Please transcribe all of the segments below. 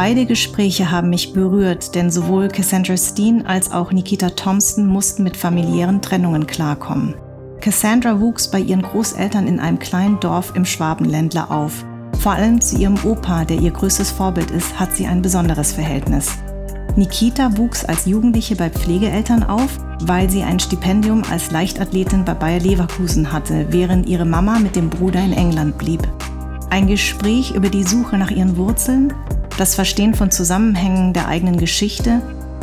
Beide Gespräche haben mich berührt, denn sowohl Cassandra Steen als auch Nikita Thompson mussten mit familiären Trennungen klarkommen. Cassandra wuchs bei ihren Großeltern in einem kleinen Dorf im Schwabenländler auf. Vor allem zu ihrem Opa, der ihr größtes Vorbild ist, hat sie ein besonderes Verhältnis. Nikita wuchs als Jugendliche bei Pflegeeltern auf, weil sie ein Stipendium als Leichtathletin bei Bayer Leverkusen hatte, während ihre Mama mit dem Bruder in England blieb. Ein Gespräch über die Suche nach ihren Wurzeln, das Verstehen von Zusammenhängen der eigenen Geschichte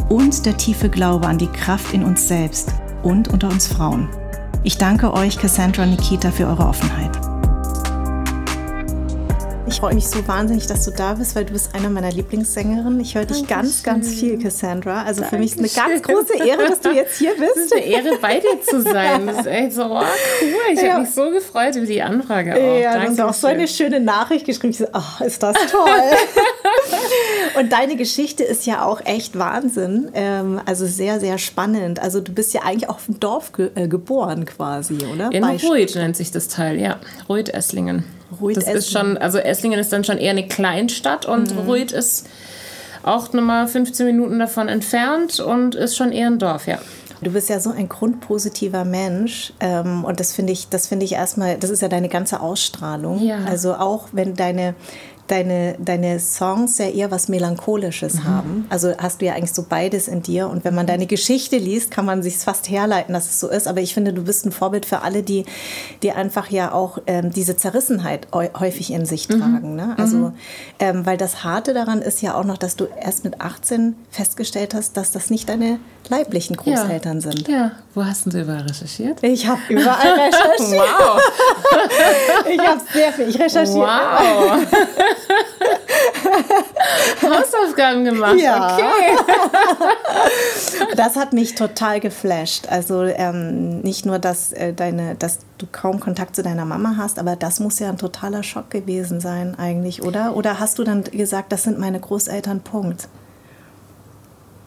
und der tiefe Glaube an die Kraft in uns selbst und unter uns Frauen. Ich danke euch, Cassandra Nikita, für eure Offenheit. Ich freue mich so wahnsinnig, dass du da bist, weil du bist einer meiner Lieblingssängerinnen. Ich höre dich ganz, ganz viel, Cassandra. Also Dankeschön. für mich ist eine ganz große Ehre, dass du jetzt hier bist. Es ist eine Ehre, bei dir zu sein. Das ist echt so, oh, cool. Ich ja. habe mich so gefreut über die Anfrage auch. Ja, Danke du hast auch so eine schöne Nachricht geschrieben. Ich so, oh, ist das toll. Und deine Geschichte ist ja auch echt Wahnsinn. Ähm, also sehr, sehr spannend. Also du bist ja eigentlich auch im Dorf ge äh, geboren quasi, oder? In Ruid nennt sich das Teil, ja. Ruid-Esslingen. Ruid das ist schon, also Esslingen ist dann schon eher eine Kleinstadt und mhm. Ruid ist auch nochmal 15 Minuten davon entfernt und ist schon eher ein Dorf, ja. Du bist ja so ein grundpositiver Mensch ähm, und das finde ich, das finde ich erstmal, das ist ja deine ganze Ausstrahlung. Ja. Also auch wenn deine deine, deine Songs ja eher was Melancholisches mhm. haben. Also hast du ja eigentlich so beides in dir. Und wenn man deine Geschichte liest, kann man sich fast herleiten, dass es so ist. Aber ich finde, du bist ein Vorbild für alle, die, die einfach ja auch ähm, diese Zerrissenheit häufig in sich mhm. tragen. Ne? Also, mhm. ähm, weil das Harte daran ist ja auch noch, dass du erst mit 18 festgestellt hast, dass das nicht deine leiblichen Großeltern ja. sind. Ja, wo hast du überall recherchiert? Ich habe überall recherchiert. wow. ich habe sehr viel. Ich recherchiere. Wow. Hausaufgaben gemacht. Ja. Okay. das hat mich total geflasht. Also ähm, nicht nur, dass äh, deine, dass du kaum Kontakt zu deiner Mama hast, aber das muss ja ein totaler Schock gewesen sein eigentlich, oder? Oder hast du dann gesagt, das sind meine Großeltern? Punkt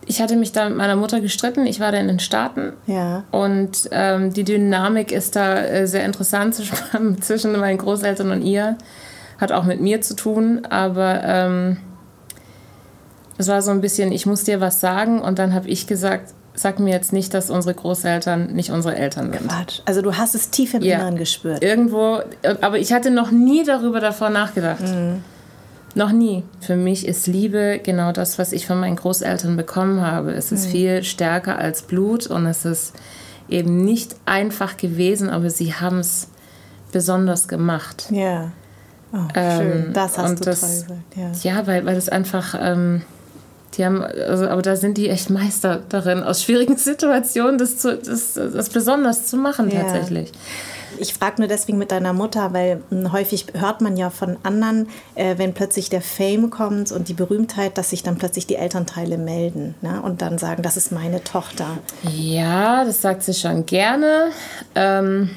ich hatte mich da mit meiner Mutter gestritten. Ich war da in den Staaten. Ja. Und ähm, die Dynamik ist da äh, sehr interessant zwischen meinen Großeltern und ihr. Hat auch mit mir zu tun, aber ähm, es war so ein bisschen, ich muss dir was sagen und dann habe ich gesagt, sag mir jetzt nicht, dass unsere Großeltern nicht unsere Eltern sind. Quatsch. Also du hast es tief im ja. Inneren gespürt. Irgendwo, aber ich hatte noch nie darüber davor nachgedacht. Mhm. Noch nie. Für mich ist Liebe genau das, was ich von meinen Großeltern bekommen habe. Es ist mhm. viel stärker als Blut und es ist eben nicht einfach gewesen, aber sie haben es besonders gemacht. Ja. Oh, schön. Ähm, das hast du das, toll gesagt. Ja, ja weil, weil das einfach. Ähm, die haben, also, aber da sind die echt Meister darin, aus schwierigen Situationen das, zu, das, das besonders zu machen ja. tatsächlich. Ich frage nur deswegen mit deiner Mutter, weil hm, häufig hört man ja von anderen, äh, wenn plötzlich der Fame kommt und die Berühmtheit, dass sich dann plötzlich die Elternteile melden ne? und dann sagen, das ist meine Tochter. Ja, das sagt sie schon gerne. Ähm,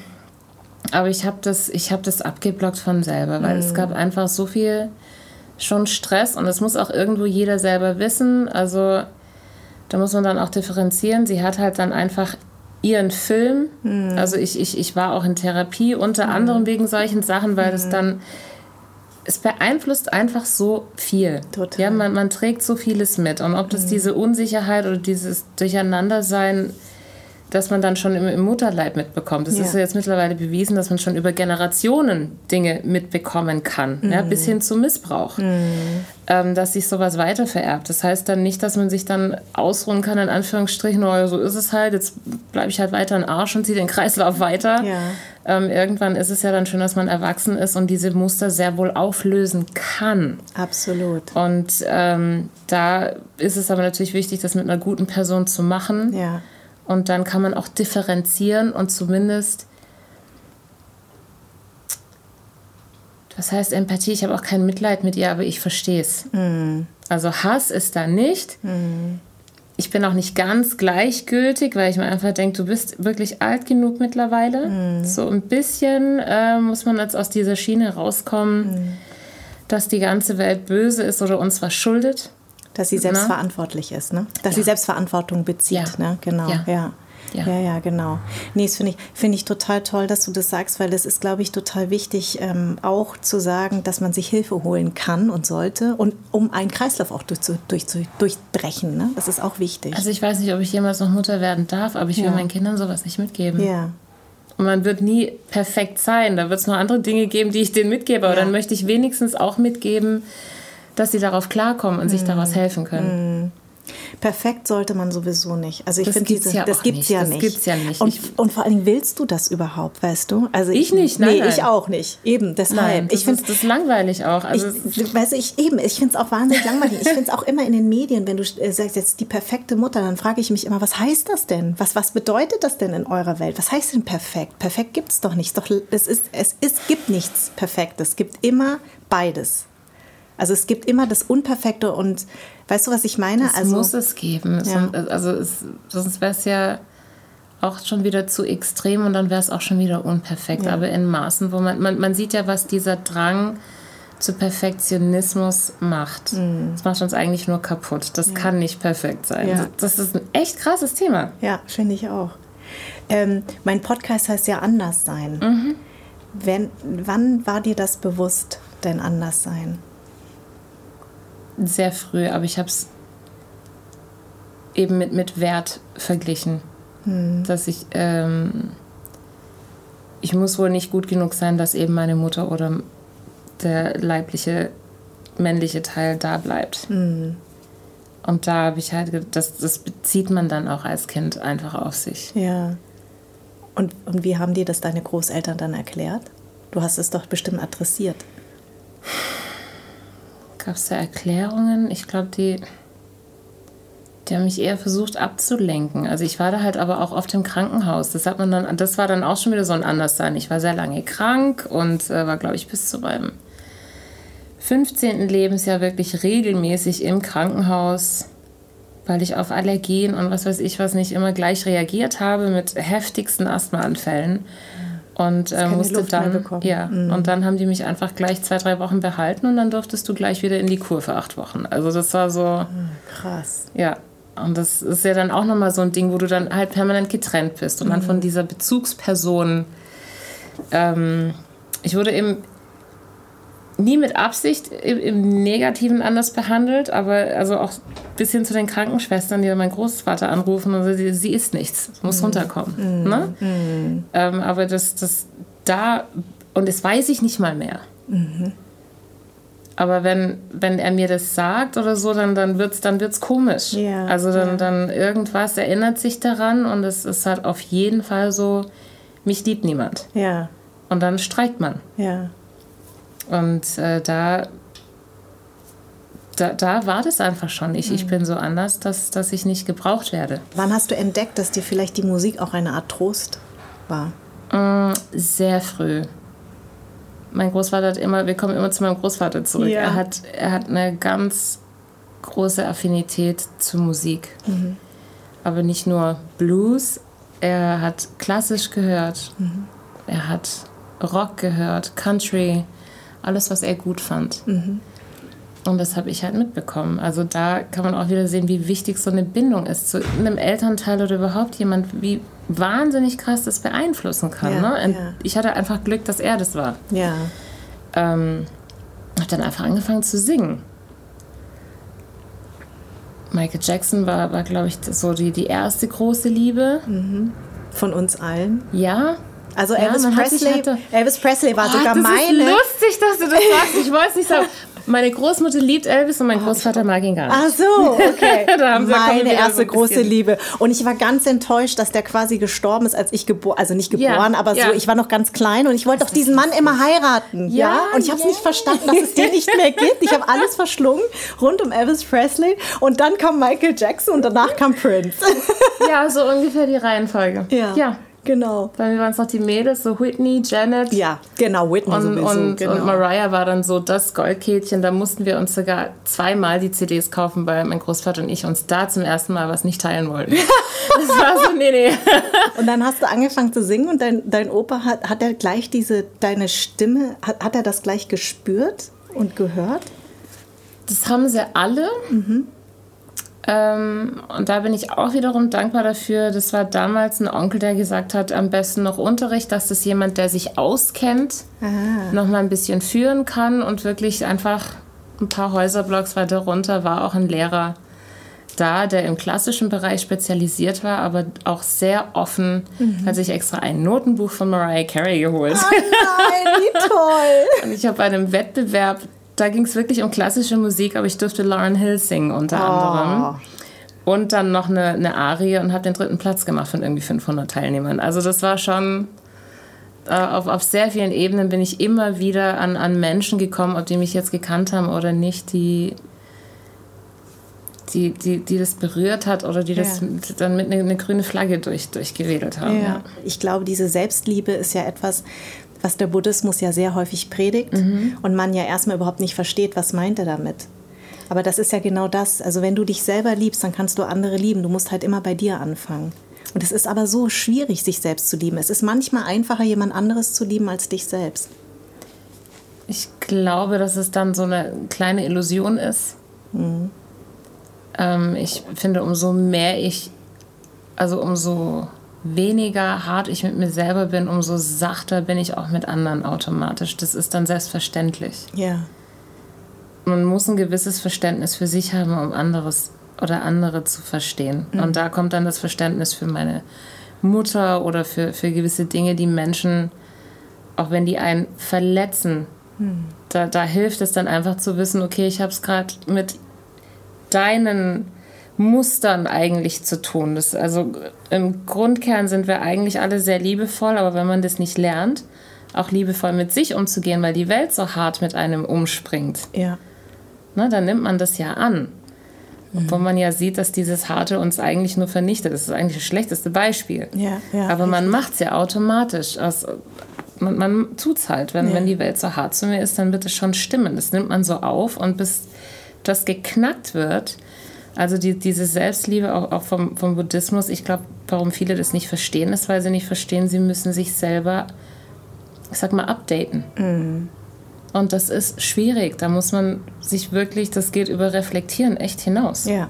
aber ich habe das, hab das abgeblockt von selber, weil mhm. es gab einfach so viel schon Stress und das muss auch irgendwo jeder selber wissen. Also da muss man dann auch differenzieren. Sie hat halt dann einfach ihren Film. Mhm. Also ich, ich, ich war auch in Therapie, unter mhm. anderem wegen solchen Sachen, weil es mhm. dann, es beeinflusst einfach so viel. Total. Ja, man, man trägt so vieles mit. Und ob das mhm. diese Unsicherheit oder dieses Durcheinandersein dass man dann schon im, im Mutterleib mitbekommt. Es ja. ist ja jetzt mittlerweile bewiesen, dass man schon über Generationen Dinge mitbekommen kann, mhm. ja, bis hin zu Missbrauch, mhm. ähm, dass sich sowas weiter vererbt. Das heißt dann nicht, dass man sich dann ausruhen kann, in Anführungsstrichen, oh, so ist es halt, jetzt bleibe ich halt weiter in Arsch und ziehe den Kreislauf weiter. Ja. Ähm, irgendwann ist es ja dann schön, dass man erwachsen ist und diese Muster sehr wohl auflösen kann. Absolut. Und ähm, da ist es aber natürlich wichtig, das mit einer guten Person zu machen. Ja und dann kann man auch differenzieren und zumindest, was heißt Empathie? Ich habe auch kein Mitleid mit ihr, aber ich verstehe es. Mm. Also Hass ist da nicht. Mm. Ich bin auch nicht ganz gleichgültig, weil ich mir einfach denke, du bist wirklich alt genug mittlerweile. Mm. So ein bisschen äh, muss man jetzt aus dieser Schiene rauskommen, mm. dass die ganze Welt böse ist oder uns was schuldet. Dass sie selbst verantwortlich ist, ne? Dass ja. sie Selbstverantwortung bezieht, ja. ne? Genau, ja. ja. Ja. ja, ja, genau. Nee, das finde ich, find ich total toll, dass du das sagst, weil es ist, glaube ich, total wichtig, ähm, auch zu sagen, dass man sich Hilfe holen kann und sollte und um einen Kreislauf auch durch, durch, durchbrechen. Ne? Das ist auch wichtig. Also ich weiß nicht, ob ich jemals noch Mutter werden darf, aber ich will meinen Kindern sowas nicht mitgeben. Ja. Und man wird nie perfekt sein. Da wird es noch andere Dinge geben, die ich denen mitgebe. Aber ja. dann möchte ich wenigstens auch mitgeben, dass sie darauf klarkommen und sich daraus helfen können. Mhm. Perfekt sollte man sowieso nicht. Also ich finde diese, ja das gibt's nicht. ja. Das ja nicht. Und, und, vor allen Dingen willst du das überhaupt, weißt du? Also ich, ich nicht, nein, nee, nein. ich auch nicht. Eben deshalb. Nein, das ich finde das langweilig auch. Also ich, du, ich eben, ich finde es auch wahnsinnig langweilig. Ich finde es auch immer in den Medien, wenn du äh, sagst jetzt die perfekte Mutter, dann frage ich mich immer, was heißt das denn? Was was bedeutet das denn in eurer Welt? Was heißt denn perfekt? Perfekt gibt es doch nicht. Doch es ist es ist gibt nichts Perfektes. Es gibt immer beides. Also es gibt immer das Unperfekte und weißt du, was ich meine? Das also, muss es geben. Ja. Also es, sonst wäre es ja auch schon wieder zu extrem und dann wäre es auch schon wieder unperfekt. Ja. Aber in Maßen, wo man, man, man sieht ja, was dieser Drang zu Perfektionismus macht. Mhm. Das macht uns eigentlich nur kaputt. Das ja. kann nicht perfekt sein. Ja. Das ist ein echt krasses Thema. Ja, finde ich auch. Ähm, mein Podcast heißt ja Anderssein. Mhm. Wenn, wann war dir das bewusst, dein Anderssein? Sehr früh, aber ich habe es eben mit, mit Wert verglichen. Hm. Dass ich, ähm, ich muss wohl nicht gut genug sein, dass eben meine Mutter oder der leibliche, männliche Teil da bleibt. Hm. Und da habe ich halt, das, das bezieht man dann auch als Kind einfach auf sich. Ja. Und, und wie haben dir das deine Großeltern dann erklärt? Du hast es doch bestimmt adressiert. Gab es da Erklärungen? Ich glaube, die, die haben mich eher versucht abzulenken. Also ich war da halt aber auch oft im Krankenhaus. Das hat man dann, das war dann auch schon wieder so ein Anderssein. Ich war sehr lange krank und äh, war, glaube ich, bis zu meinem 15. Lebensjahr wirklich regelmäßig im Krankenhaus, weil ich auf Allergien und was weiß ich was nicht immer gleich reagiert habe mit heftigsten Asthmaanfällen. Und äh, musste dann, ja, mhm. und dann haben die mich einfach gleich zwei, drei Wochen behalten und dann durftest du gleich wieder in die Kur für acht Wochen. Also das war so. Mhm, krass. Ja. Und das ist ja dann auch nochmal so ein Ding, wo du dann halt permanent getrennt bist und mhm. dann von dieser Bezugsperson. Ähm, ich wurde eben nie mit Absicht im, im, Negativen anders behandelt, aber also auch bis hin zu den Krankenschwestern, die dann meinen Großvater anrufen und sie, sie ist nichts, muss mm. runterkommen. Mm. Ne? Mm. Ähm, aber das, das da, und das weiß ich nicht mal mehr. -hmm. Aber wenn, wenn er mir das sagt oder so, dann, dann wird es dann wird's komisch. Yeah, also dann, yeah. dann irgendwas erinnert sich daran und es ist halt auf jeden Fall so, mich liebt niemand. Ja. Und dann streikt man. Ja. Und äh, da, da, da war das einfach schon. Ich, mhm. ich bin so anders, dass, dass ich nicht gebraucht werde. Wann hast du entdeckt, dass dir vielleicht die Musik auch eine Art Trost war? Mm, sehr früh. Mein Großvater hat immer, wir kommen immer zu meinem Großvater zurück. Ja. Er, hat, er hat eine ganz große Affinität zu Musik. Mhm. Aber nicht nur Blues, er hat klassisch gehört. Mhm. Er hat Rock gehört, Country alles, was er gut fand. Mhm. Und das habe ich halt mitbekommen. Also da kann man auch wieder sehen, wie wichtig so eine Bindung ist zu einem Elternteil oder überhaupt jemand, wie wahnsinnig krass das beeinflussen kann. Ja, ne? ja. Ich hatte einfach Glück, dass er das war. Ja. Ähm, habe dann einfach angefangen zu singen. Michael Jackson war, war glaube ich, so die, die erste große Liebe. Mhm. Von uns allen. Ja, also Elvis, ja, Presley, Elvis Presley war oh, sogar das meine. Das ist lustig, dass du das sagst. Ich wollte es nicht sagen. Meine Großmutter liebt Elvis und mein oh, Großvater mag ihn gar nicht. Ach so, okay. Meine erste große Liebe. Und ich war ganz enttäuscht, dass der quasi gestorben ist, als ich geboren, also nicht geboren, ja, aber ja. so, ich war noch ganz klein und ich wollte doch diesen Mann immer heiraten. Ja. ja? Und ich habe es nicht verstanden, dass es den nicht mehr gibt. Ich habe alles verschlungen rund um Elvis Presley. Und dann kam Michael Jackson und danach kam Prince. Ja, so ungefähr die Reihenfolge. Ja. ja. Genau. Mir waren es noch die Mädels, so Whitney, Janet. Ja, genau, Whitney und, sowieso. Und, genau. und Mariah war dann so das Goldkehlchen. Da mussten wir uns sogar zweimal die CDs kaufen, weil mein Großvater und ich uns da zum ersten Mal was nicht teilen wollten. das war so, nee, nee. und dann hast du angefangen zu singen und dein, dein Opa, hat, hat er gleich diese, deine Stimme, hat, hat er das gleich gespürt und gehört? Das haben sie alle. Mhm. Ähm, und da bin ich auch wiederum dankbar dafür. Das war damals ein Onkel, der gesagt hat, am besten noch Unterricht, dass das jemand, der sich auskennt, Aha. noch mal ein bisschen führen kann und wirklich einfach ein paar Häuserblocks weiter runter war auch ein Lehrer da, der im klassischen Bereich spezialisiert war, aber auch sehr offen, mhm. hat sich extra ein Notenbuch von Mariah Carey geholt. Oh nein, wie toll! und ich habe bei einem Wettbewerb da ging es wirklich um klassische Musik, aber ich durfte Lauren Hill singen unter oh. anderem. Und dann noch eine, eine Arie und habe den dritten Platz gemacht von irgendwie 500 Teilnehmern. Also das war schon, äh, auf, auf sehr vielen Ebenen bin ich immer wieder an, an Menschen gekommen, ob die mich jetzt gekannt haben oder nicht, die, die, die, die das berührt hat oder die das ja. dann mit einer eine grüne Flagge durch, durchgewedelt haben. Ja. ja. Ich glaube, diese Selbstliebe ist ja etwas, was der Buddhismus ja sehr häufig predigt mhm. und man ja erstmal überhaupt nicht versteht, was meint er damit. Aber das ist ja genau das. Also wenn du dich selber liebst, dann kannst du andere lieben. Du musst halt immer bei dir anfangen. Und es ist aber so schwierig, sich selbst zu lieben. Es ist manchmal einfacher, jemand anderes zu lieben als dich selbst. Ich glaube, dass es dann so eine kleine Illusion ist. Mhm. Ähm, ich finde, umso mehr ich, also umso weniger hart ich mit mir selber bin, umso sachter bin ich auch mit anderen automatisch. Das ist dann selbstverständlich. Ja. Man muss ein gewisses Verständnis für sich haben, um anderes oder andere zu verstehen. Mhm. Und da kommt dann das Verständnis für meine Mutter oder für, für gewisse Dinge, die Menschen, auch wenn die einen verletzen, mhm. da, da hilft es dann einfach zu wissen, okay, ich habe es gerade mit deinen Mustern eigentlich zu tun. Das, also im Grundkern sind wir eigentlich alle sehr liebevoll, aber wenn man das nicht lernt, auch liebevoll mit sich umzugehen, weil die Welt so hart mit einem umspringt, ja. ne, dann nimmt man das ja an. Mhm. Obwohl man ja sieht, dass dieses Harte uns eigentlich nur vernichtet. Das ist eigentlich das schlechteste Beispiel. Ja, ja, aber man macht es ja automatisch. Aus, man, man tut es halt. Wenn, ja. wenn die Welt so hart zu mir ist, dann wird es schon stimmen. Das nimmt man so auf und bis das geknackt wird, also die, diese Selbstliebe auch, auch vom, vom Buddhismus, ich glaube, warum viele das nicht verstehen, ist, weil sie nicht verstehen, sie müssen sich selber, ich sag mal, updaten. Mhm. Und das ist schwierig. Da muss man sich wirklich, das geht über Reflektieren echt hinaus. Ja.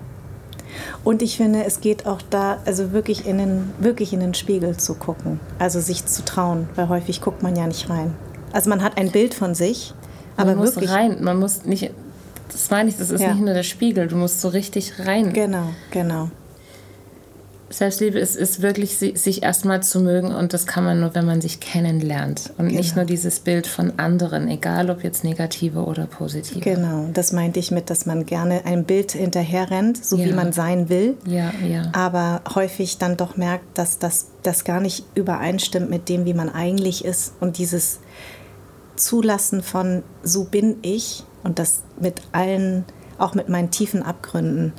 Und ich finde, es geht auch da, also wirklich in den, wirklich in den Spiegel zu gucken. Also sich zu trauen, weil häufig guckt man ja nicht rein. Also man hat ein Bild von sich, aber man muss wirklich rein. Man muss nicht das meine ich, das ist ja. nicht nur der Spiegel, du musst so richtig rein. Genau, genau. Selbstliebe ist, ist wirklich, sich erstmal zu mögen und das kann man nur, wenn man sich kennenlernt und genau. nicht nur dieses Bild von anderen, egal ob jetzt negative oder positive. Genau, das meinte ich mit, dass man gerne ein Bild hinterher rennt, so ja. wie man sein will, ja, ja. aber häufig dann doch merkt, dass das, das gar nicht übereinstimmt mit dem, wie man eigentlich ist und dieses Zulassen von so bin ich und das mit allen, auch mit meinen tiefen Abgründen.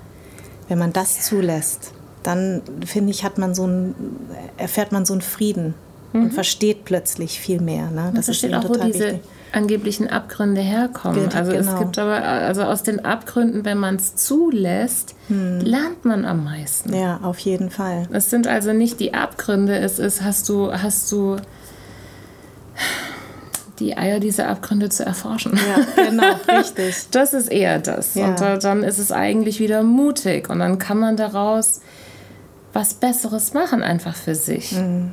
Wenn man das zulässt, dann finde ich, hat man so ein, erfährt man so einen Frieden mhm. und versteht plötzlich viel mehr. Ne? Das ist auch, wo diese wichtig. angeblichen Abgründe herkommen. also genau. es gibt aber, also aus den Abgründen, wenn man es zulässt, hm. lernt man am meisten. Ja, auf jeden Fall. Es sind also nicht die Abgründe, es ist, hast du, hast du die Eier diese Abgründe zu erforschen. Ja, genau, richtig. Das ist eher das. Ja. Und dann ist es eigentlich wieder mutig und dann kann man daraus was Besseres machen, einfach für sich. Mhm.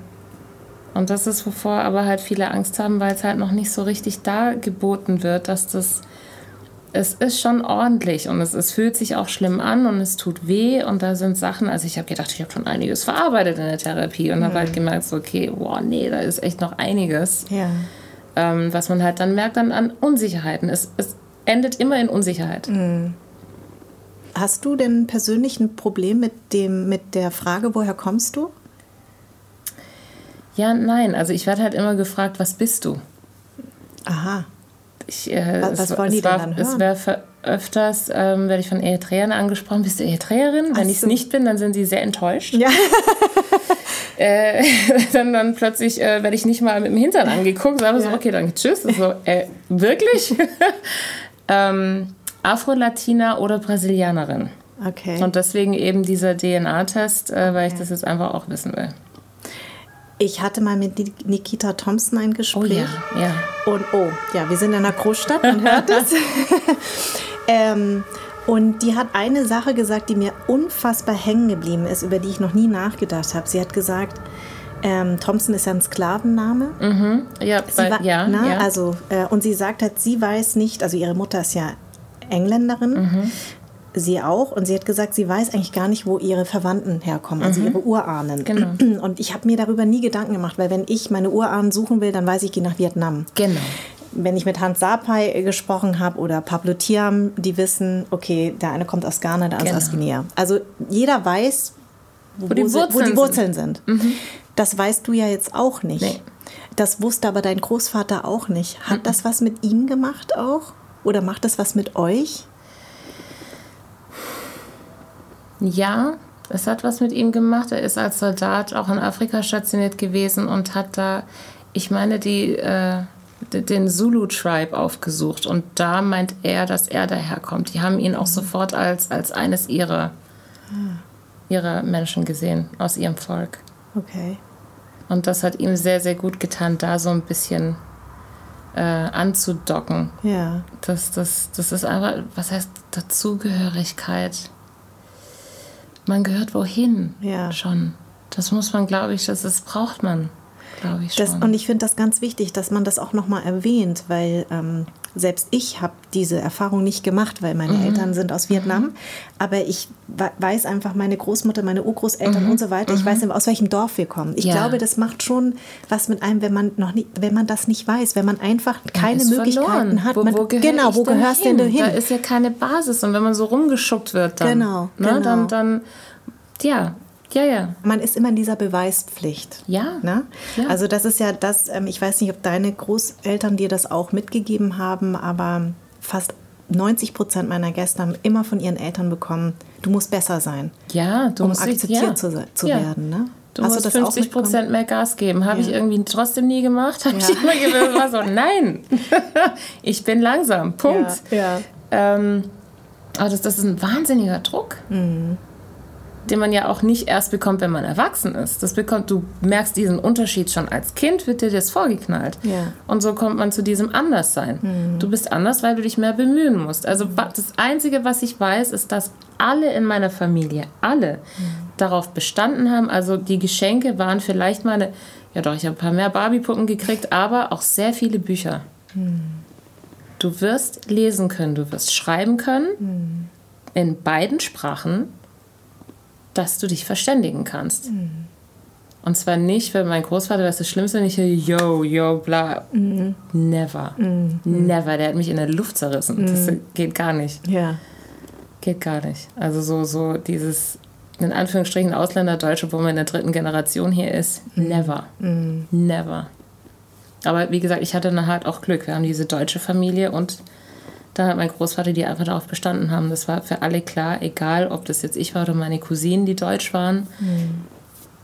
Und das ist, wovor aber halt viele Angst haben, weil es halt noch nicht so richtig dargeboten wird, dass das. Es ist schon ordentlich und es, es fühlt sich auch schlimm an und es tut weh und da sind Sachen, also ich habe gedacht, ich habe schon einiges verarbeitet in der Therapie und mhm. habe halt gemerkt, so, okay, wow, nee, da ist echt noch einiges. Ja ähm, was man halt dann merkt dann an Unsicherheiten. Es, es endet immer in Unsicherheit. Mhm. Hast du denn persönlich ein Problem mit, dem, mit der Frage, woher kommst du? Ja, nein. Also ich werde halt immer gefragt, was bist du? Aha. Ich, äh, was, was wollen die denn dann hören? Es wäre öfters, ähm, werde ich von Eritreern angesprochen, bist du Eritreerin? Wenn so. ich es nicht bin, dann sind sie sehr enttäuscht. Ja. äh, dann, dann plötzlich äh, werde ich nicht mal mit dem Hintern angeguckt, sage ja. so, okay, danke, tschüss. So, äh, wirklich? ähm, Afro-Latina oder Brasilianerin. Okay. Und deswegen eben dieser DNA-Test, äh, weil ich das jetzt einfach auch wissen will. Ich hatte mal mit Nikita Thompson ein Gespräch. Oh ja, ja. Und oh, ja, wir sind in einer Großstadt, man hört es. Ähm, Und die hat eine Sache gesagt, die mir unfassbar hängen geblieben ist, über die ich noch nie nachgedacht habe. Sie hat gesagt, ähm, Thompson ist ja ein Sklavenname. Mhm. Ja, Sie war, ja, na, ja. Also, äh, und sie sagt halt, sie weiß nicht, also ihre Mutter ist ja Engländerin, Mhm. sie auch, und sie hat gesagt, sie weiß eigentlich gar nicht, wo ihre Verwandten herkommen, also ihre Urahnen. Mhm. Genau. Und ich habe mir darüber nie Gedanken gemacht, weil wenn ich meine Urahnen suchen will, dann weiß ich, ich gehe nach Vietnam. genau. Wenn ich mit Hans Sapai gesprochen habe oder Pablo Thiam, die wissen, okay, der eine kommt aus Ghana, der andere Genau. aus Guinea. Also jeder weiß, wo, die sie- wo Wurzeln die Wurzeln sind. Das weißt du ja jetzt auch nicht. Nee. Das wusste aber dein Großvater auch nicht. Hat das was mit ihm gemacht auch? Oder macht das was mit euch? Ja, es hat was mit ihm gemacht. Er ist als Soldat auch in Afrika stationiert gewesen und hat da, ich meine, die, äh, den Zulu-Tribe aufgesucht. Und da meint er, dass er daherkommt. Die haben ihn auch sofort als, als eines ihrer, ihrer Menschen gesehen, aus ihrem Volk. Okay. Und das hat ihm sehr, sehr gut getan, da so ein bisschen äh, anzudocken. Ja. Das, das, das ist einfach, was heißt Dazugehörigkeit? Man gehört wohin Ja. schon. Das muss man, glaube ich, das, das braucht man, glaube ich Das, schon. und ich finde das ganz wichtig, dass man das auch nochmal erwähnt, weil ähm, selbst ich habe diese Erfahrung nicht gemacht, weil meine Mhm. Eltern sind aus Vietnam. Aber ich we- weiß einfach, meine Großmutter, meine Urgroßeltern und so weiter, ich weiß, aus welchem Dorf wir kommen. Ich Mhm. Ja. glaube, das macht schon was mit einem, wenn man noch nicht, wenn man das nicht weiß, wenn man einfach keine Möglichkeiten verloren. hat. Wo, man, wo genau, wo gehörst hin? denn du hin? Da ist ja keine Basis. Und wenn man so rumgeschuckt wird, dann, Genau, ne, genau. dann, dann, ja, ja, ja. Man ist immer in dieser Beweispflicht. Ja. Ne? Ja. Also das ist ja das, ähm, ich weiß nicht, ob deine Großeltern dir das auch mitgegeben haben, aber fast 90 Prozent meiner Gäste haben immer von ihren Eltern bekommen, du musst besser sein, Ja, du um musst akzeptiert ja. zu, zu ja. werden. Ne? Du Hast musst auch 50 mitbekommen? Prozent mehr Gas geben. Habe ich Ja. irgendwie trotzdem nie gemacht. Habe ich immer gewusst, war so, nein, ich bin langsam. Punkt. Ja, ja. Ähm, aber das, das ist ein wahnsinniger Druck, Mhm. Den man ja auch nicht erst bekommt, wenn man erwachsen ist. Das bekommt, du merkst diesen Unterschied schon als Kind, wird dir das vorgeknallt. Ja. Mhm. Und so kommt man zu diesem Anderssein. Du bist anders, weil du dich mehr bemühen musst. Also wa- das Einzige, was ich weiß, ist, dass alle in meiner Familie, alle, Mhm. darauf bestanden haben. Also die Geschenke waren vielleicht mal eine, ja doch, ich habe ein paar mehr Barbie-Puppen gekriegt, aber auch sehr viele Bücher. Du wirst lesen können, du wirst schreiben können, in beiden Sprachen, dass du dich verständigen kannst. Und zwar nicht, weil mein Großvater, das ist das Schlimmste, wenn ich höre, yo, yo, bla. Never. Never. Der hat mich in der Luft zerrissen. Das geht gar nicht. Ja. Geht gar nicht. Also so, so dieses, in Anführungsstrichen, Ausländerdeutsche, wo man in der dritten Generation hier ist. Never. Never. Aber wie gesagt, ich hatte dann halt auch Glück. Wir haben diese deutsche Familie und da hat mein Großvater, die einfach darauf bestanden haben. Das war für alle klar, egal ob das jetzt ich war oder meine Cousinen, die deutsch waren.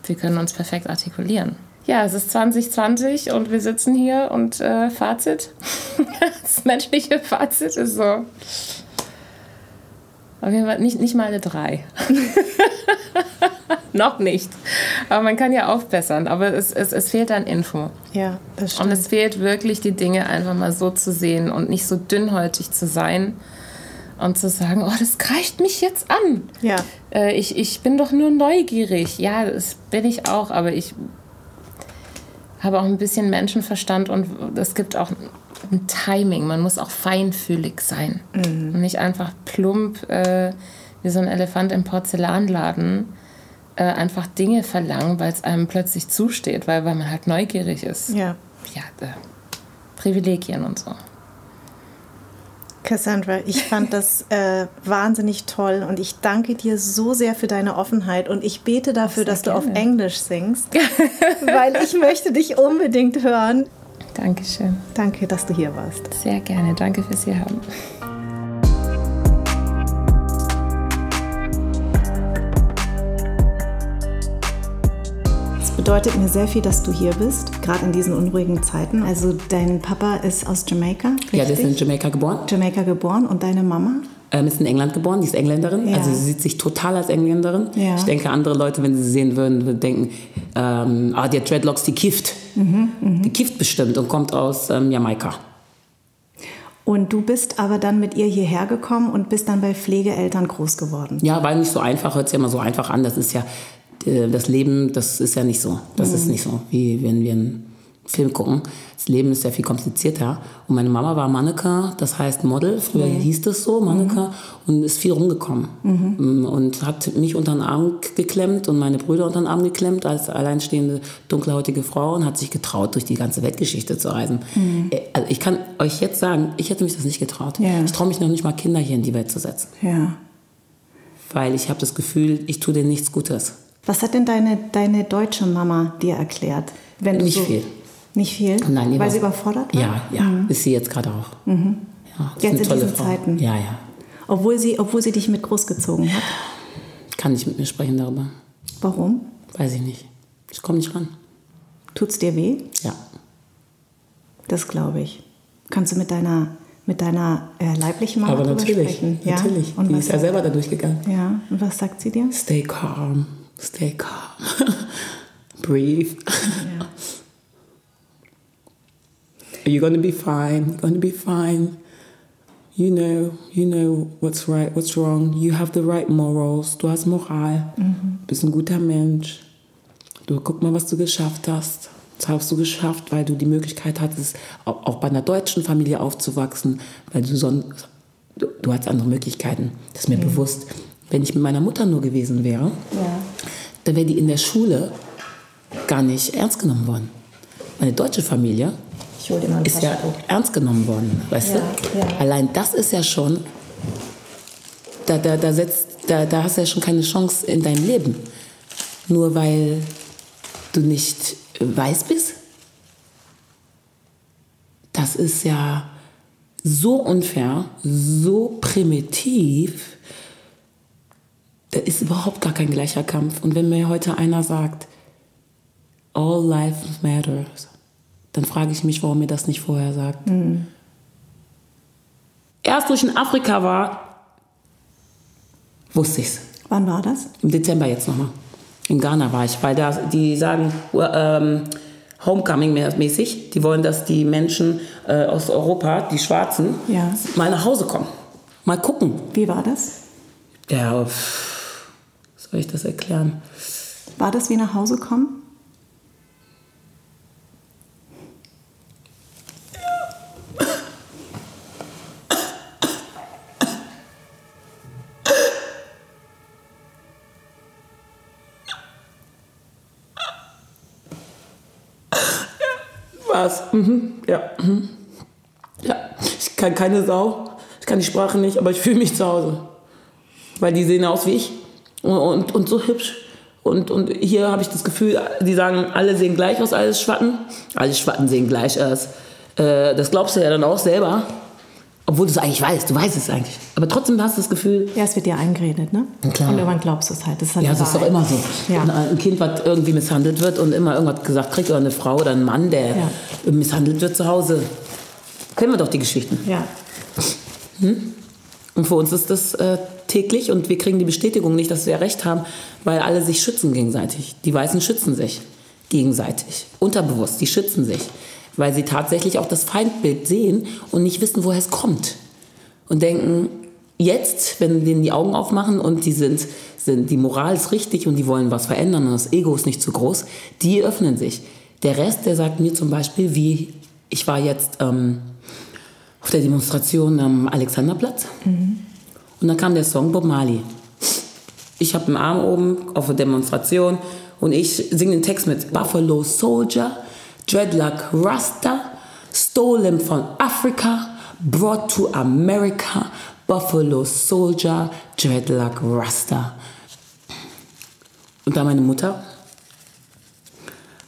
Wir können uns perfekt artikulieren. Ja, es ist 2020 und wir sitzen hier und äh, Fazit, das menschliche Fazit ist so, auf jeden Fall nicht, nicht mal eine 3. Noch nicht. Aber man kann ja aufbessern. Aber es, es, es fehlt an Info. Ja, das Und stimmt. es fehlt wirklich, die Dinge einfach mal so zu sehen und nicht so dünnhäutig zu sein und zu sagen, oh, das greift mich jetzt an. Ja. Äh, ich, ich bin doch nur neugierig. Ja, das bin ich auch, aber ich habe auch ein bisschen Menschenverstand und es gibt auch ein Timing. Man muss auch feinfühlig sein. Und nicht einfach plump äh, wie so ein Elefant im Porzellanladen äh, einfach Dinge verlangen, weil es einem plötzlich zusteht, weil, weil man halt neugierig ist. ja. Ja, äh, Privilegien und so. Cassandra, ich fand das äh, wahnsinnig toll und ich danke dir so sehr für deine Offenheit und ich bete dafür, Sehr dass du auf gerne. Englisch singst, weil ich möchte dich unbedingt hören. Dankeschön. Danke, dass du hier warst. Sehr gerne. Danke fürs hier bedeutet mir sehr viel, dass du hier bist, gerade in diesen unruhigen Zeiten. Also dein Papa ist aus Jamaika, richtig? Ja, der ist in Jamaika geboren. Jamaika geboren und deine Mama? Ähm, ist in England geboren, die ist Engländerin. Ja. Also sie sieht sich total als Engländerin. Ja. Ich denke, andere Leute, wenn sie sie sehen würden, würden denken, ähm, ah, die hat Dreadlocks, die kifft. Mhm, Die kifft bestimmt und kommt aus ähm, Jamaika. Und du bist aber dann mit ihr hierher gekommen und bist dann bei Pflegeeltern groß geworden. Ja, war nicht so einfach, hört sich ja immer so einfach an. Das ist ja, das Leben, das ist ja nicht so. Das ist nicht so, wie wenn wir einen Film gucken. Das Leben ist ja viel komplizierter. Und meine Mama war Manneke, das heißt Model. Früher hieß das so, Manneke. Und ist viel rumgekommen. Mm, Und hat mich unter den Arm geklemmt und meine Brüder unter den Arm geklemmt als alleinstehende, dunkelhäutige Frau und hat sich getraut, durch die ganze Weltgeschichte zu reisen. Äh, Also ich kann euch jetzt sagen, ich hätte mich das nicht getraut. Ja. Ich traue mich noch nicht mal, Kinder hier in die Welt zu setzen. Ja. Weil ich habe das Gefühl, ich tue denen nichts Gutes. Was hat denn deine, deine deutsche Mama dir erklärt? Wenn Nicht so, viel. Nicht viel? Nein, die Weil sie überfordert war? Ja, ja, ist sie jetzt gerade auch. Ja, ist Mhm. Jetzt eine in tolle diesen Frau. Zeiten. Ja, ja. Obwohl sie, obwohl sie dich mit großgezogen hat. Kann nicht mit mir sprechen darüber. Warum? Weiß ich nicht. Ich komme nicht ran. Tut's dir weh? Ja. Das glaube ich. Kannst du mit deiner, mit deiner äh, leiblichen Mama Aber natürlich, sprechen? Ja? natürlich. Und die was, ist ja selber da durchgegangen. ja. Und was sagt sie dir? Stay calm. Stay calm. Breathe. Ja. You're gonna be fine. You're gonna be fine. You know, you know what's right, what's wrong. You have the right morals. Du hast Moral. Bist ein guter Mensch. Du guck mal, was du geschafft hast. Das hast du geschafft, weil du die Möglichkeit hattest, auch bei einer deutschen Familie aufzuwachsen, weil du sonst, du, du hattest andere Möglichkeiten. Das ist mir bewusst. Wenn ich mit meiner Mutter nur gewesen wäre, Ja. Dann wäre die in der Schule gar nicht ernst genommen worden. Meine deutsche Familie ist ja ernst genommen worden, weißt Ja, du? ja. Allein das ist ja schon, da, da, da, setzt, da, da hast du ja schon keine Chance in deinem Leben. Nur weil du nicht weiß bist. Das ist ja so unfair, so primitiv. Da ist überhaupt gar kein gleicher Kampf. Und wenn mir heute einer sagt, all life matters, dann frage ich mich, warum mir das nicht vorher sagt. Erst wo ich in Afrika war, wusste ich's. Wann war das? Im Dezember jetzt nochmal. In Ghana war ich, weil da, die sagen, ähm, Homecoming-mäßig, die wollen, dass die Menschen äh, aus Europa, die Schwarzen, Ja. mal nach Hause kommen. Mal gucken. Wie war das? Ja, pff, soll ich das erklären? War das wie nach Hause kommen? Was? Mhm. Ja. Mhm. Ja. Ich kann keine Sau. Ich kann die Sprache nicht, aber ich fühle mich zu Hause. Weil die sehen aus wie ich. Und, und, so hübsch. Und, und hier habe ich das Gefühl, die sagen, alle sehen gleich aus, alles Schwatten. Alle Schwatten sehen gleich aus. Äh, das glaubst du ja dann auch selber. Obwohl du es eigentlich weißt. Du weißt es eigentlich. Aber trotzdem hast du das Gefühl, Ja, es wird dir eingeredet, ne? Klar. Und irgendwann glaubst du es halt. Das ist halt ja, das ist doch immer so. Ja. Ein Kind, was irgendwie misshandelt wird und immer irgendwas gesagt kriegt, oder eine Frau oder ein Mann, der Ja. misshandelt wird zu Hause. Kennen wir doch die Geschichten. Ja. Und für uns ist das äh, täglich und wir kriegen die Bestätigung nicht, dass wir recht haben, weil alle sich schützen gegenseitig. Die Weißen schützen sich gegenseitig. Unterbewusst, die schützen sich. Weil sie tatsächlich auch das Feindbild sehen und nicht wissen, woher es kommt. Und denken, jetzt, wenn denen die Augen aufmachen und die sind, sind, die Moral ist richtig und die wollen was verändern und das Ego ist nicht zu groß, die öffnen sich. Der Rest, der sagt mir zum Beispiel, wie ich war jetzt ähm, auf der Demonstration am Alexanderplatz und dann kam der Song Bob Marley. Ich habe einen Arm oben auf der Demonstration und ich singe den Text mit Buffalo Soldier, Dreadlock Rasta, stolen from Africa, brought to America, Buffalo Soldier, Dreadlock Rasta. Und da meine Mutter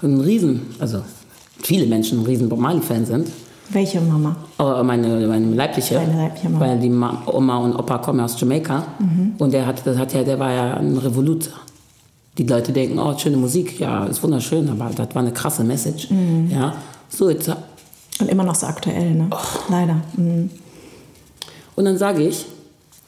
ein Riesen, also viele Menschen ein Riesen Bob Marley-Fan sind, Welche Mama? aber meine, meine leibliche, Deine leibliche Mama. weil die Ma Oma und Opa kommen aus Jamaika und der hat, das hat ja, der war ja ein Revolut. Die Leute denken, oh, schöne Musik, ja, ist wunderschön, aber das war eine krasse Message. Mhm. Ja, so jetzt Und immer noch so aktuell, ne? Leider. Mhm. Und dann sage ich,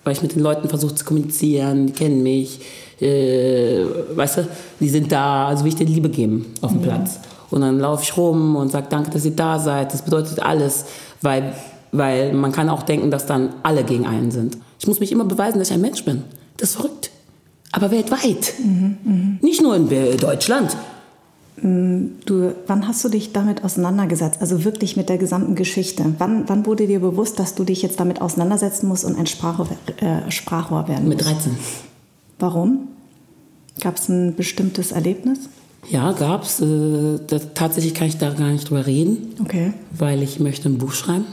weil ich mit den Leuten versuche zu kommunizieren, die kennen mich, äh, weißt du, die sind da, also will ich denen Liebe geben auf dem Platz. Und dann laufe ich rum und sage, danke, dass ihr da seid, das bedeutet alles, weil Weil man kann auch denken, dass dann alle gegen einen sind. Ich muss mich immer beweisen, dass ich ein Mensch bin. Das ist verrückt. Aber weltweit. Nicht nur in Deutschland. Du, wann hast du dich damit auseinandergesetzt? Also wirklich mit der gesamten Geschichte. Wann, wann wurde dir bewusst, dass du dich jetzt damit auseinandersetzen musst und ein Sprachrohr, äh, Sprachrohr werden musst? Mit 13. Warum? Gab es ein bestimmtes Erlebnis? Ja, gab's. Äh, das, tatsächlich kann ich da gar nicht drüber reden, Okay. weil ich möchte ein Buch schreiben.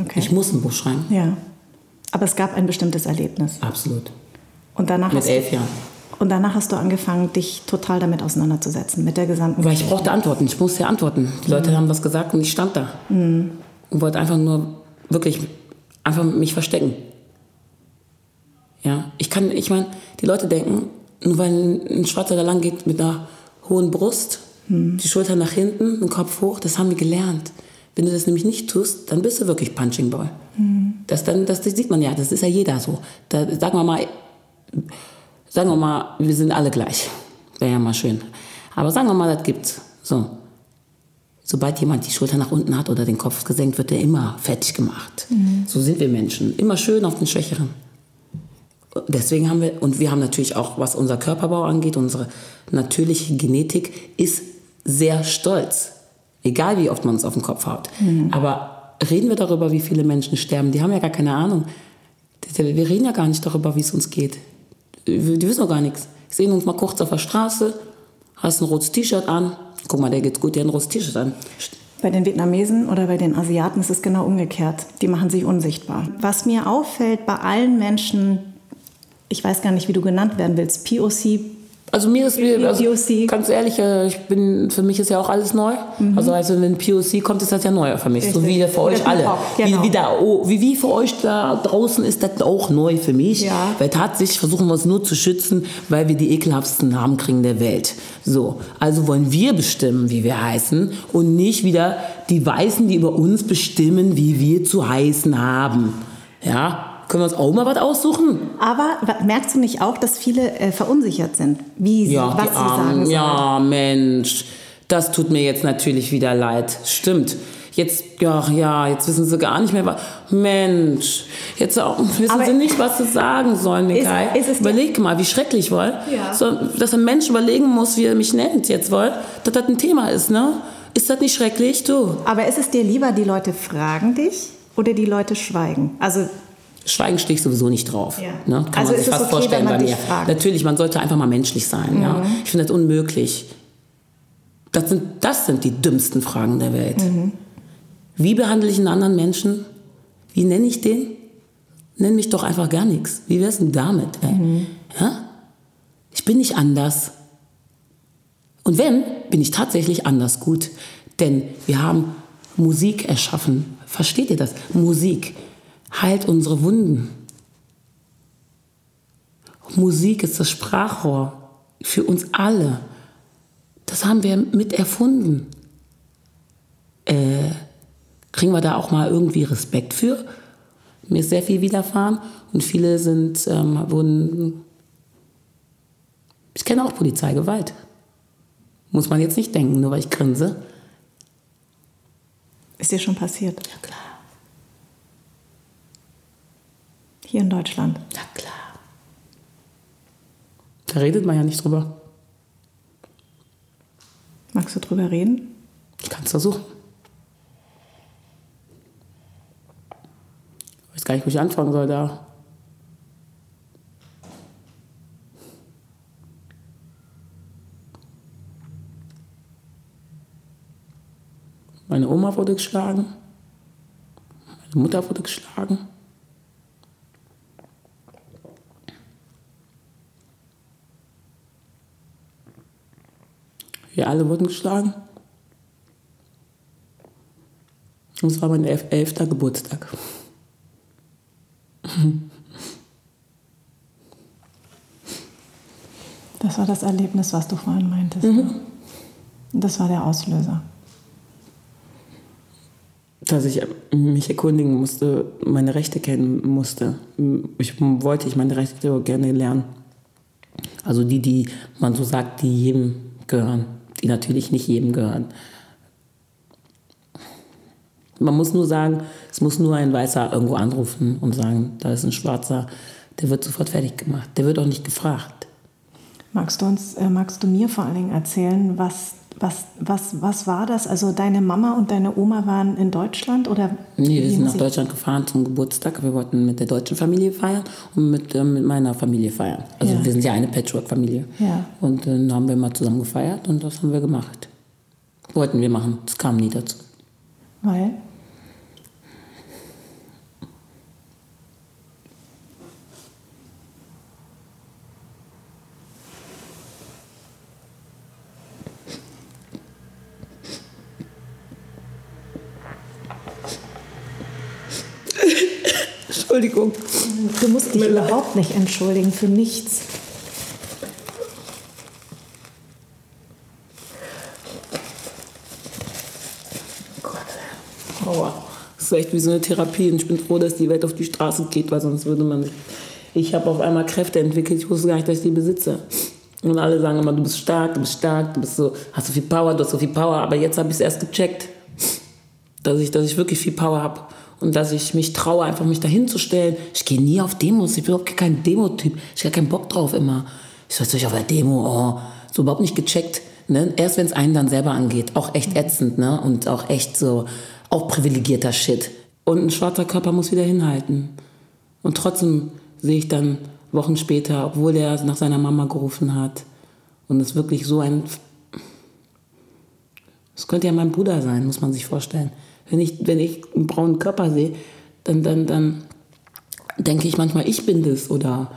okay. Ich muss ein Buch schreiben. Ja. Aber es gab ein bestimmtes Erlebnis. Absolut. Und danach, Mit hast elf du, Jahren. und danach hast du angefangen, dich total damit auseinanderzusetzen, mit der gesamten Weil ich brauchte Antworten. Ich musste ja antworten. Die Leute haben was gesagt und ich stand da. Und wollte einfach nur wirklich einfach mich verstecken. Ja, ich kann, ich meine, die Leute denken, nur weil ein, ein Schwarzer da lang geht mit einer hohen Brust, die Schulter nach hinten, den Kopf hoch, das haben wir gelernt. Wenn du das nämlich nicht tust, dann bist du wirklich Punching Ball. Das, dann, das, das sieht man ja, das ist ja jeder so. Da, sagen wir mal, sagen wir mal, wir sind alle gleich. Wäre ja mal schön. Aber sagen wir mal, das gibt's. So. Sobald jemand die Schulter nach unten hat oder den Kopf gesenkt, wird er immer fertig gemacht. So sind wir Menschen. Immer schön auf den Schwächeren. Deswegen haben wir, und wir haben natürlich auch, was unser Körperbau angeht, unsere natürliche Genetik ist sehr stolz. Egal wie oft man uns auf den Kopf haut. Aber reden wir darüber, wie viele Menschen sterben? Die haben ja gar keine Ahnung. Wir reden ja gar nicht darüber, wie es uns geht. Die wissen doch gar nichts. Sehen uns mal kurz auf der Straße, hast ein rotes T-Shirt an. Guck mal, der geht's gut, der hat ein rotes T-Shirt an. Bei den Vietnamesen oder bei den Asiaten ist es genau umgekehrt. Die machen sich unsichtbar. Was mir auffällt bei allen Menschen, ich weiß gar nicht, wie du genannt werden willst, POC, Also mir ist also, POC. ganz ehrlich, äh, ich bin, für mich ist ja auch alles neu. Also, also wenn POC kommt, ist das ja neu für mich. So Mhm. Richtig. wie für euch alle. Genau. Wie, wie, da, oh, wie, wie für euch da draußen ist das auch neu für mich. Ja. Weil tatsächlich versuchen wir uns nur zu schützen, weil wir die ekelhaftsten Namen kriegen der Welt. So, also wollen wir bestimmen, wie wir heißen und nicht wieder die Weißen, die über uns bestimmen, wie wir zu heißen haben. Ja, können wir uns auch mal was aussuchen? Aber merkst du nicht auch, dass viele äh, verunsichert sind, wie sie, Ja, was sie sagen Armen. sollen? Ja, Mensch. Das tut mir jetzt natürlich wieder leid. Stimmt. Jetzt, ja, ja, jetzt wissen sie gar nicht mehr, was. Mensch, jetzt wissen Aber- sie nicht, was sie sagen sollen, Mikai. Überleg mal, wie schrecklich, wohl. Ja. So, dass ein Mensch überlegen muss, wie er mich nennt jetzt, wohl. Dass das ein Thema ist, ne? Ist das nicht schrecklich, du? Aber ist es dir lieber, die Leute fragen dich oder die Leute schweigen? Also Schweigen stehe ich sowieso nicht drauf. Ja. Ne? Kann Also man sich fast okay, vorstellen bei mir. fragt? Mhm. Natürlich, man sollte einfach mal menschlich sein. Ja? Ich finde das unmöglich. Das sind, das sind die dümmsten Fragen der Welt. Mhm. Wie behandle ich einen anderen Menschen? Wie nenne ich den? Nenn mich doch einfach gar nichts. Wie wär's denn damit? Mhm. Ja? Ich bin nicht anders. Und wenn, bin ich tatsächlich anders gut. Denn wir haben Musik erschaffen. Versteht ihr das? Musik heilt unsere Wunden. Musik ist das Sprachrohr für uns alle. Das haben wir mit erfunden. Äh, kriegen wir da auch mal irgendwie Respekt für? Mir ist sehr viel widerfahren und viele sind, ähm, wurden. Ich kenne auch Polizeigewalt. Muss man jetzt nicht denken, nur weil ich grinse. ist dir schon passiert? Ja, klar. Hier in Deutschland. Na klar. Da redet man ja nicht drüber. Magst du drüber reden? Ich kann es versuchen. Ich weiß gar nicht, wo ich anfangen soll da. Meine Oma wurde geschlagen. Meine Mutter wurde geschlagen. Wir alle wurden geschlagen. Und es war mein elf, elfter Geburtstag. Das war das Erlebnis, was du vorhin meintest. ne? Und Das war der Auslöser. Dass ich mich erkundigen musste, meine Rechte kennen musste. Ich wollte ich meine Rechte gerne lernen. Also die, die man so sagt, die jedem gehören, die natürlich nicht jedem gehören. Man muss nur sagen, es muss nur ein Weißer irgendwo anrufen und sagen, da ist ein Schwarzer, der wird sofort fertig gemacht. Der wird auch nicht gefragt. Magst du uns, äh, magst du mir vor allen Dingen erzählen, was, was, was, was war das? Also deine Mama und deine Oma waren in Deutschland oder? Nee, wir sind nach Deutschland gefahren zum Geburtstag. Wir wollten mit der deutschen Familie feiern und mit, äh, mit meiner Familie feiern. Also Ja. wir sind ja eine Patchwork-Familie. Ja. Und dann haben wir mal zusammen gefeiert und das haben wir gemacht. Wollten wir machen. Es kam nie dazu. Weil? Entschuldigung. Du musst dich überhaupt nicht entschuldigen für nichts. Aua. Das ist echt wie so eine Therapie und ich bin froh, dass die Welt auf die Straße geht, weil sonst würde man. Ich habe auf einmal Kräfte entwickelt, ich wusste gar nicht, dass ich die besitze. Und alle sagen immer, du bist stark, du bist stark, du bist so, hast so viel Power, du hast so viel Power. Aber jetzt habe ich es erst gecheckt, dass ich, dass ich wirklich viel Power habe und dass ich mich traue, einfach mich dahin zu stellen. Ich gehe nie auf Demos, ich bin überhaupt kein Demo-Typ. Ich habe keinen Bock drauf immer. Ich soll ich auf der Demo, oh, so überhaupt nicht gecheckt. Ne? Erst wenn es einen dann selber angeht, auch echt ätzend, ne? Und auch echt so, auch privilegierter Shit. Und ein schwarzer Körper muss wieder hinhalten. Und trotzdem sehe ich dann Wochen später, obwohl der nach seiner Mama gerufen hat. Und es wirklich so ein. Es könnte ja mein Bruder sein, muss man sich vorstellen. Wenn ich, wenn ich einen braunen Körper sehe, dann, dann, dann denke ich manchmal, ich bin das. Oder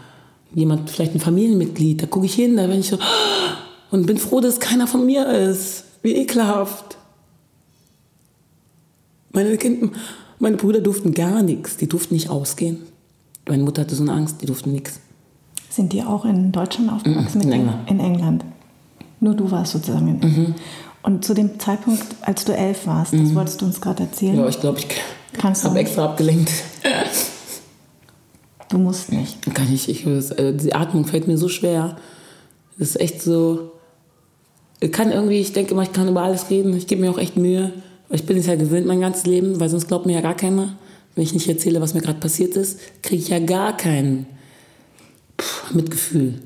jemand, vielleicht ein Familienmitglied. Da gucke ich hin, da bin ich so. Und bin froh, dass keiner von mir ist. Wie ekelhaft. Meine, kind, meine Brüder durften gar nichts. Die durften nicht ausgehen. Meine Mutter hatte so eine Angst, die durften nichts. Sind die auch in Deutschland aufgewachsen? in Mit- England. In England. Nur du warst sozusagen in England. Und zu dem Zeitpunkt, als du elf warst, das wolltest du uns gerade erzählen. Ja, ich glaube, ich habe extra abgelenkt. Du musst nicht. Kann ich, ich äh, die Atmung fällt mir so schwer. Das ist echt so. Ich kann irgendwie, ich denke immer, ich kann über alles reden. Ich gebe mir auch echt Mühe. Ich bin es ja gewöhnt mein ganzes Leben, weil sonst glaubt mir ja gar keiner. Wenn ich nicht erzähle, was mir gerade passiert ist, kriege ich ja gar kein Mitgefühl.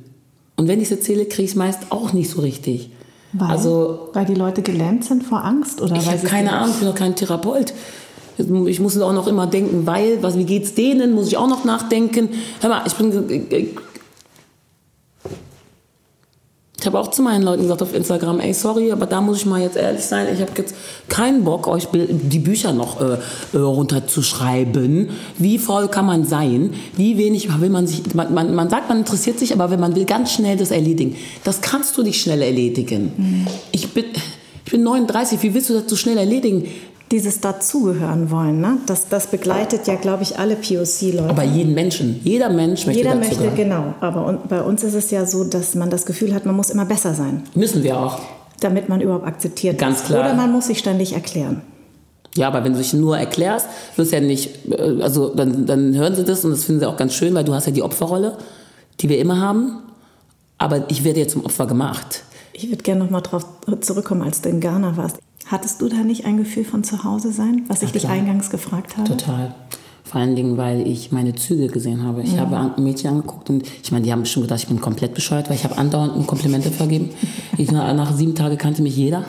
Und wenn ich es erzähle, kriege ich es meist auch nicht so richtig. Weil, Also weil die Leute gelähmt sind vor Angst? Oder ich habe keine Ahnung, ich bin doch kein Therapeut. Ich muss auch noch immer denken, weil, was, wie geht's denen? Muss ich auch noch nachdenken? Hör mal, ich bin. Ich habe auch zu meinen Leuten gesagt auf Instagram, ey, sorry, aber da muss ich mal jetzt ehrlich sein, ich habe jetzt keinen Bock, euch die Bücher noch äh, äh, runterzuschreiben. Wie voll kann man sein? Wie wenig will man sich, man, man, man sagt, man interessiert sich, aber wenn man will ganz schnell das erledigen. Das kannst du nicht schnell erledigen. Ich, bin, ich bin 39, wie willst du das so schnell erledigen? dieses dazugehören wollen, ne? das, das begleitet ja, glaube ich, alle POC-Leute. Aber jeden Menschen, jeder Mensch möchte Jeder möchte, genau. Aber bei uns ist es ja so, dass man das Gefühl hat, man muss immer besser sein, Müssen wir auch. damit man überhaupt akzeptiert Ganz klar. Oder man muss sich ständig erklären. Ja, aber wenn du dich nur erklärst, wirst ja nicht, äh, also dann, dann hören sie das und das finden sie auch ganz schön, weil du hast ja die Opferrolle, die wir immer haben. Aber ich werde jetzt zum Opfer gemacht. Ich würde gerne noch mal darauf zurückkommen, als du in Ghana warst. Hattest du da nicht ein Gefühl von zu Hause sein, was ich dich klar. eingangs gefragt habe? Total. Vor allen Dingen, weil ich meine Züge gesehen habe. Ich habe ein Mädchen angeguckt und ich meine, die haben bestimmt gedacht, ich bin komplett bescheuert, weil ich habe andauernd Komplimente vergeben. Ich, nach, nach sieben Tagen kannte mich jeder.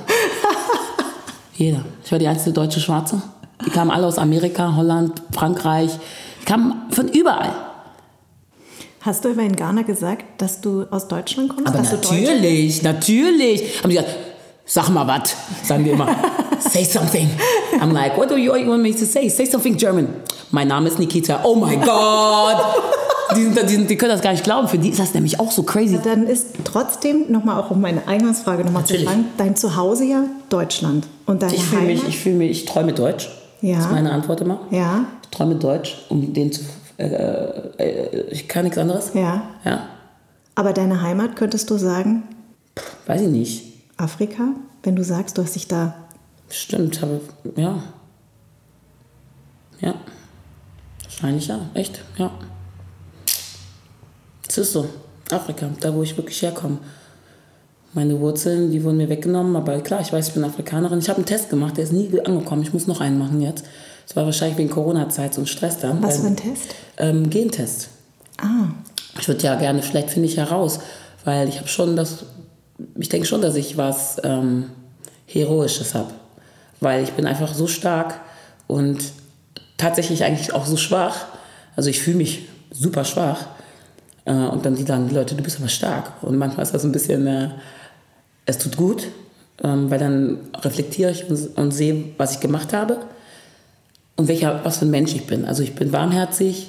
jeder. Ich war die einzige deutsche Schwarze. Die kamen alle aus Amerika, Holland, Frankreich. Die kamen von überall. Hast du aber in Ghana gesagt, dass du aus Deutschland kommst? Aber natürlich, natürlich. Haben die gesagt, sag mal was, sagen die immer. say something. I'm like, what do you want me to say? Say something German. Mein Name ist Nikita. Oh my God. Die, sind, die, sind, die können das gar nicht glauben. Für die ist das nämlich auch so crazy. Dann ist trotzdem, nochmal auch um meine Eingangsfrage nochmal zu fragen, dein Zuhause ja Deutschland. Und deine Ich fühle mich, ich fühle mich, ich träume Deutsch. Ja. Das ist meine Antwort immer. Ja, Ich träume Deutsch, um den zu. Äh, äh, ich kann nichts anderes. ja. Ja. Aber deine Heimat, könntest du sagen, Weiß ich nicht. Afrika? Wenn du sagst, du hast dich da Stimmt, aber ja. Ja. Wahrscheinlich ja. Echt, ja. Es ist so. Afrika, da wo ich wirklich herkomme. Meine Wurzeln, die wurden mir weggenommen, aber klar, ich weiß, ich bin Afrikanerin. Ich habe einen Test gemacht, der ist nie angekommen. Ich muss noch einen machen jetzt. Das war wahrscheinlich wegen Corona-Zeit so ein Stress dann. Was für ein Test? Ähm, Gentest. Ah. Ich würde ja gerne, vielleicht finde ich heraus, weil ich habe schon das, ich denke schon, dass ich was ähm, Heroisches habe. Weil ich bin einfach so stark und tatsächlich eigentlich auch so schwach. Also ich fühle mich super schwach. Äh, und dann die sagen die Leute, du bist aber stark. Und manchmal ist das ein bisschen, äh, es tut gut, ähm, weil dann reflektiere ich und, und sehe, was ich gemacht habe und welcher, was für ein Mensch ich bin. Also ich bin warmherzig,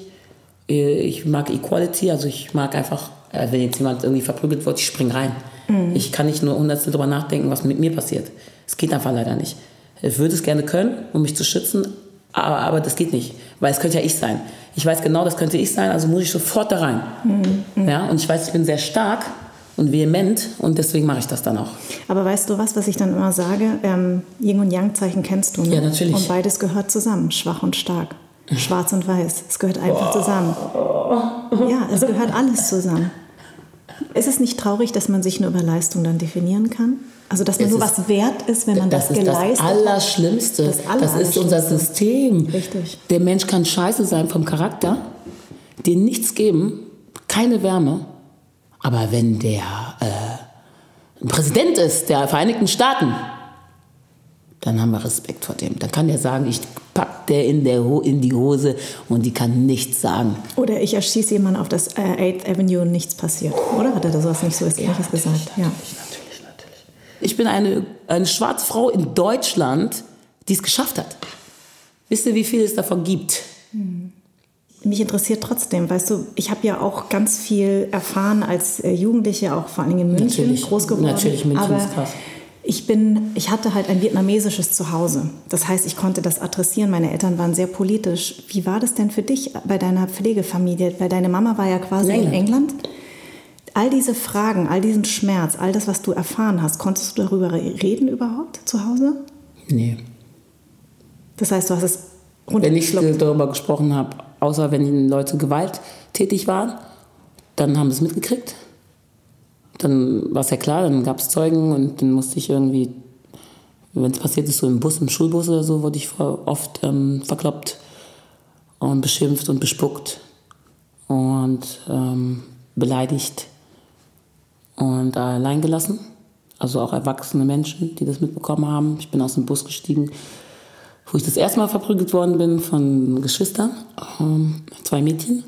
äh, ich mag Equality, also ich mag einfach, äh, wenn jetzt jemand irgendwie verprügelt wird, ich spring rein. Mhm. Ich kann nicht nur hundertstel darüber nachdenken, was mit mir passiert. Es geht einfach leider nicht. Ich würde es gerne können, um mich zu schützen, aber, aber das geht nicht, weil es könnte ja ich sein. Ich weiß genau, das könnte ich sein, also muss ich sofort da rein. Mhm. Ja, und ich weiß, ich bin sehr stark und vehement und deswegen mache ich das dann auch. Aber weißt du was, was ich dann immer sage? Ähm, Yin und Yang-Zeichen kennst du, ne? Ja, natürlich. Und beides gehört zusammen, schwach und stark. Schwarz und weiß. Es gehört einfach zusammen. Ja, es gehört alles zusammen. Ist es nicht traurig, dass man sich nur über Leistung dann definieren kann? Also, dass man Es nur ist- was wert ist, wenn man das, das ist geleistet das Allerschlimmste. Das Das, Aller- ist unser Allerschlimmste. System. Richtig. Der Mensch kann scheiße sein vom Charakter, dir nichts geben, keine Wärme. Aber wenn der äh, ein Präsident ist der Vereinigten Staaten, dann haben wir Respekt vor dem. Dann kann der sagen, ich pack der in, der Ho in die Hose und die kann nichts sagen. Oder ich erschieße jemanden auf das äh, 8th Avenue und nichts passiert. Oder hat er da sowas nicht so was Ähnliches gesagt? Ja. Natürlich, natürlich. Ich bin eine, eine schwarze Frau in Deutschland, die es geschafft hat. Wisst ihr, wie viel es davon gibt? Mich interessiert trotzdem, weißt du, ich habe ja auch ganz viel erfahren als äh, Jugendliche, auch vor allem in München, Natürlich. groß geworden. Natürlich, München aber ist krass. Ich bin, ich hatte halt ein vietnamesisches Zuhause. Das heißt, ich konnte das adressieren. Meine Eltern waren sehr politisch. Wie war das denn für dich bei deiner Pflegefamilie? Weil deine Mama war ja quasi In in England. All diese Fragen, all diesen Schmerz, all das, was du erfahren hast, konntest du darüber reden überhaupt zu Hause? Nee. Das heißt, du hast es Wenn ich darüber gesprochen habe, außer wenn Leute gewalttätig waren, dann haben sie es mitgekriegt. Dann war es ja klar, dann gab es Zeugen und dann musste ich irgendwie, wenn es passiert ist, so im Bus, im Schulbus oder so, wurde ich oft ähm, verkloppt und beschimpft und bespuckt und ähm, beleidigt und allein gelassen. Also auch erwachsene Menschen, die das mitbekommen haben. Ich bin aus dem Bus gestiegen, wo ich das erste Mal verprügelt worden bin von Geschwistern, ähm, zwei Mädchen,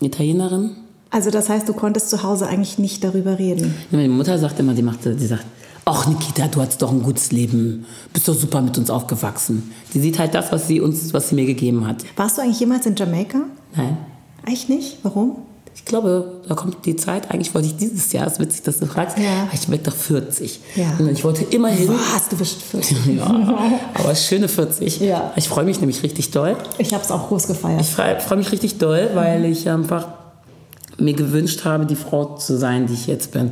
Italienerin. Also das heißt, du konntest zu Hause eigentlich nicht darüber reden. Meine Mutter sagt immer, die machte, die sagt, ach Nikita, du hattest doch ein gutes Leben, bist doch super mit uns aufgewachsen. Die sieht halt das, was sie uns, was sie mir gegeben hat. Warst du eigentlich jemals in Jamaika? Nein. Eigentlich nicht. Warum? Ich glaube, da kommt die Zeit, eigentlich wollte ich dieses Jahr, ist witzig, dass du fragst, Ja. ich werde doch 40. Ja. Und ich wollte immer hin. Was? Du bist 40. Ja, aber schöne 40. Ja. Ich freue mich nämlich richtig doll. Ich habe es auch groß gefeiert. Ich freue freu mich richtig doll, weil ich einfach mir gewünscht habe, die Frau zu sein, die ich jetzt bin.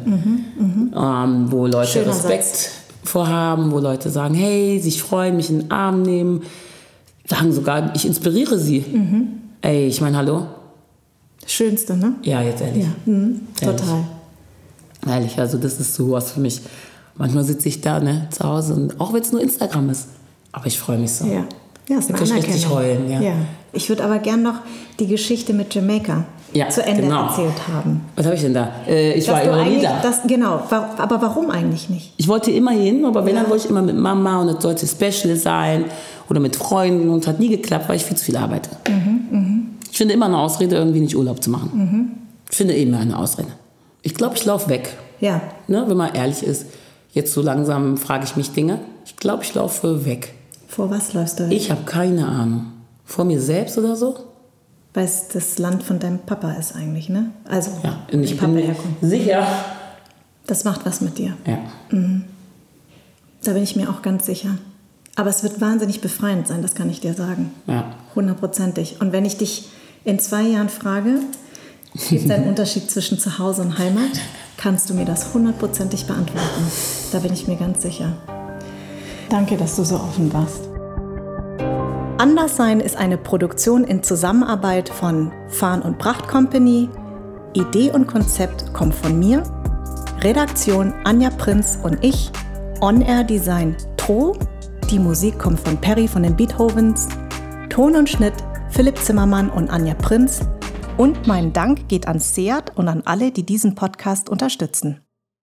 Ähm, wo Leute Schöner Respekt vorhaben, wo Leute sagen, hey, sich freuen, mich in den Arm nehmen, sagen sogar, ich inspiriere sie. Ey, ich meine, hallo? Schönste, ne? Ja, jetzt ehrlich. Ja, mhm, Ehrlich. total. Ehrlich, also das ist sowas für mich. Manchmal sitze ich da ne, zu Hause und auch wenn es nur Instagram ist, aber ich freue mich so. Ja. Ja, ist eine ich richtig heulen, ja. Ich würde aber gern noch die Geschichte mit Jamaika Ja, zu Ende genau. erzählt haben. Was habe ich denn da? Äh, ich Dass war immer nie da. das, genau, wa- aber warum eigentlich nicht? Ich wollte immer hin, aber wenn, dann wollte ich immer mit Mama und es sollte special sein oder mit Freunden und hat nie geklappt, weil ich viel zu viel arbeite. Ich finde immer eine Ausrede, irgendwie nicht Urlaub zu machen. Ich finde immer eine Ausrede. Ich glaube, ich laufe weg. Ja, Ne, wenn man ehrlich ist. Jetzt so langsam frage ich mich Dinge. Ich glaube, ich laufe weg. vor was läufst du? Ich habe keine Ahnung. Vor mir selbst oder so? Weil es das Land von deinem Papa ist eigentlich, ne? Also, Ja, und die ich Papa bin herkommt. sicher. Das macht was mit dir. Ja. Da bin ich mir auch ganz sicher. Aber es wird wahnsinnig befreiend sein, das kann ich dir sagen. Ja. Hundertprozentig. Und wenn ich dich in zwei Jahren frage, gibt es einen Unterschied zwischen Zuhause und Heimat, kannst du mir das hundertprozentig beantworten. Da bin ich mir ganz sicher. Danke, dass du so offen warst. Anderssein ist eine Produktion in Zusammenarbeit von Farn und Pracht Company. Idee und Konzept kommt von mir. Redaktion Anja Prinz und ich. On-Air Design Tro. Die Musik kommt von Perry von den Beethovens. Ton und Schnitt Philipp Zimmermann und Anja Prinz. Und mein Dank geht an Seat und an alle, die diesen Podcast unterstützen.